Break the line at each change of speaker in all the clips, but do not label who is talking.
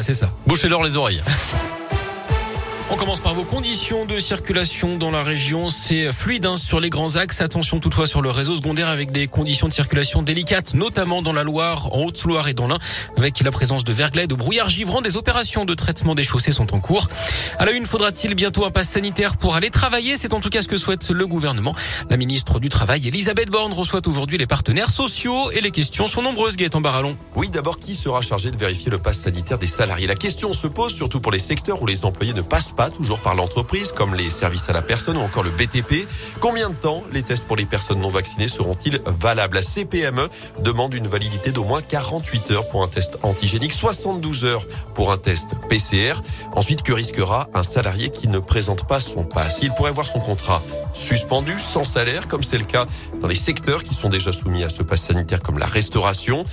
C'est ça. Bouchez-leur les oreilles. On commence par vos conditions de circulation dans la région. C'est fluide hein, sur les grands axes. Attention toutefois sur le réseau secondaire avec des conditions de circulation délicates, notamment dans la Loire, en Haute-Loire et dans l'Ain, avec la présence de verglas de brouillard givrant. Des opérations de traitement des chaussées sont en cours. À la une, faudra-t-il bientôt un pass sanitaire pour aller travailler C'est en tout cas ce que souhaite le gouvernement. La ministre du Travail, Elisabeth Borne, reçoit aujourd'hui les partenaires sociaux et les questions sont nombreuses, Gaëtan Barallon.
Oui, d'abord, qui sera chargé de vérifier le pass sanitaire des salariés? La question se pose surtout pour les secteurs où les employés ne passent pas toujours par l'entreprise, comme les services à la personne ou encore le BTP. Combien de temps les tests pour les personnes non vaccinées seront-ils valables? La CPME demande une validité d'au moins 48 heures pour un test antigénique, 72 heures pour un test PCR. Ensuite, que risquera un salarié qui ne présente pas son pass Il pourrait voir son contrat suspendu, sans salaire, comme c'est le cas dans les secteurs qui sont déjà soumis à ce pass sanitaire, comme la restauration.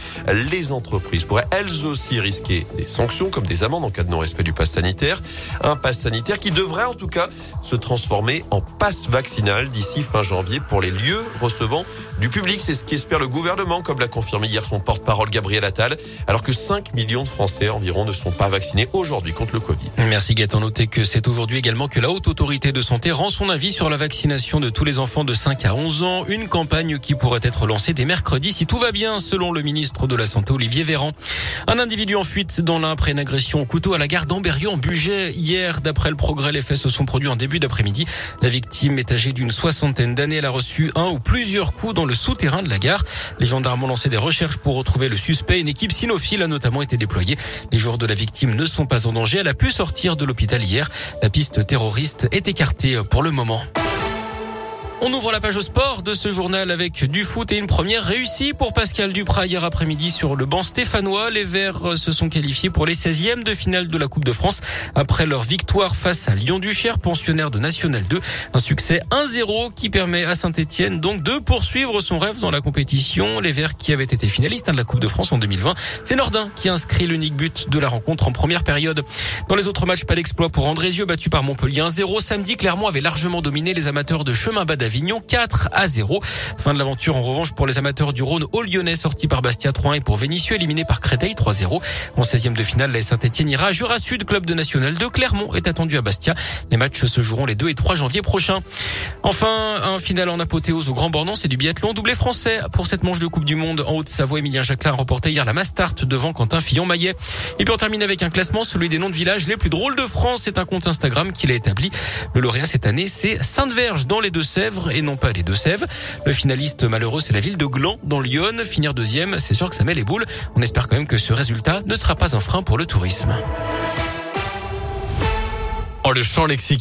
Les entreprises pourraient elles aussi risquer des sanctions, comme des amendes en cas de non-respect du pass sanitaire. Un pass sanitaire qui devrait en tout cas se transformer en passe vaccinal d'ici fin janvier pour les lieux recevant du public. C'est ce qu'espère le gouvernement, comme l'a confirmé hier son porte-parole Gabriel Attal, alors que 5 millions de Français environ ne sont pas vaccinés aujourd'hui contre le Covid.
Merci Gaëtan. Que c'est aujourd'hui également que la Haute Autorité de Santé rend son avis sur la vaccination de tous les enfants de 5 à 11 ans. Une campagne qui pourrait être lancée dès mercredi si tout va bien, selon le ministre de la Santé Olivier Véran. Un individu en fuite dans l'un après une agression au couteau à la gare d'Amberieu en Bugey hier. D'après le progrès, les faits se sont produits en début d'après-midi. La victime est âgée d'une soixantaine d'années. Elle a reçu un ou plusieurs coups dans le souterrain de la gare. Les gendarmes ont lancé des recherches pour retrouver le suspect. Une équipe cynophile a notamment été déployée. Les jours de la victime ne sont pas en danger. Elle a pu sortir de l'hôpital hier. La piste terroriste est écartée pour le moment. On ouvre la page au sport de ce journal avec du foot et une première réussie pour Pascal Duprat hier après-midi sur le banc stéphanois. Les Verts se sont qualifiés pour les 16e de finale de la Coupe de France après leur victoire face à Lyon-Duchère, pensionnaire de National 2. Un succès 1-0 qui permet à Saint-Etienne donc de poursuivre son rêve dans la compétition. Les Verts qui avaient été finalistes de la Coupe de France en 2020. C'est Nordin qui inscrit l'unique but de la rencontre en première période. Dans les autres matchs, pas d'exploit pour Andrézieux battu par Montpellier 1-0. Samedi, Clermont avait largement dominé les amateurs de chemin bas d'Avignon 4 à 0. Fin de l'aventure en revanche pour les amateurs du Rhône au Lyonnais sorti par Bastia 3 et pour Vénissieux éliminé par Créteil 3-0. En 16e de finale, la Saint-Etienne ira à Jura Sud, club de National 2. Clermont est attendu à Bastia. Les matchs se joueront les 2 et 3 janvier prochains. Enfin, un final en apothéose au Grand Bornand, c'est du biathlon doublé français pour cette manche de Coupe du Monde en Haute-Savoie. Emilien Jacquelin a remporté hier la Mastart devant Quentin Fillon-Maillet. Et puis on termine avec un classement, celui des noms de villages les plus drôles de France. C'est un compte Instagram qu'il a établi. Le lauréat cette année, c'est Sainte-Verge dans les Deux-Sèvres et non pas les Deux-Sèvres. Le finaliste malheureux, c'est la ville de Gland dans Lyon. Finir deuxième, c'est sûr que ça met les boules. On espère quand même que ce résultat ne sera pas un frein pour le tourisme.
Oh, le champ lexical.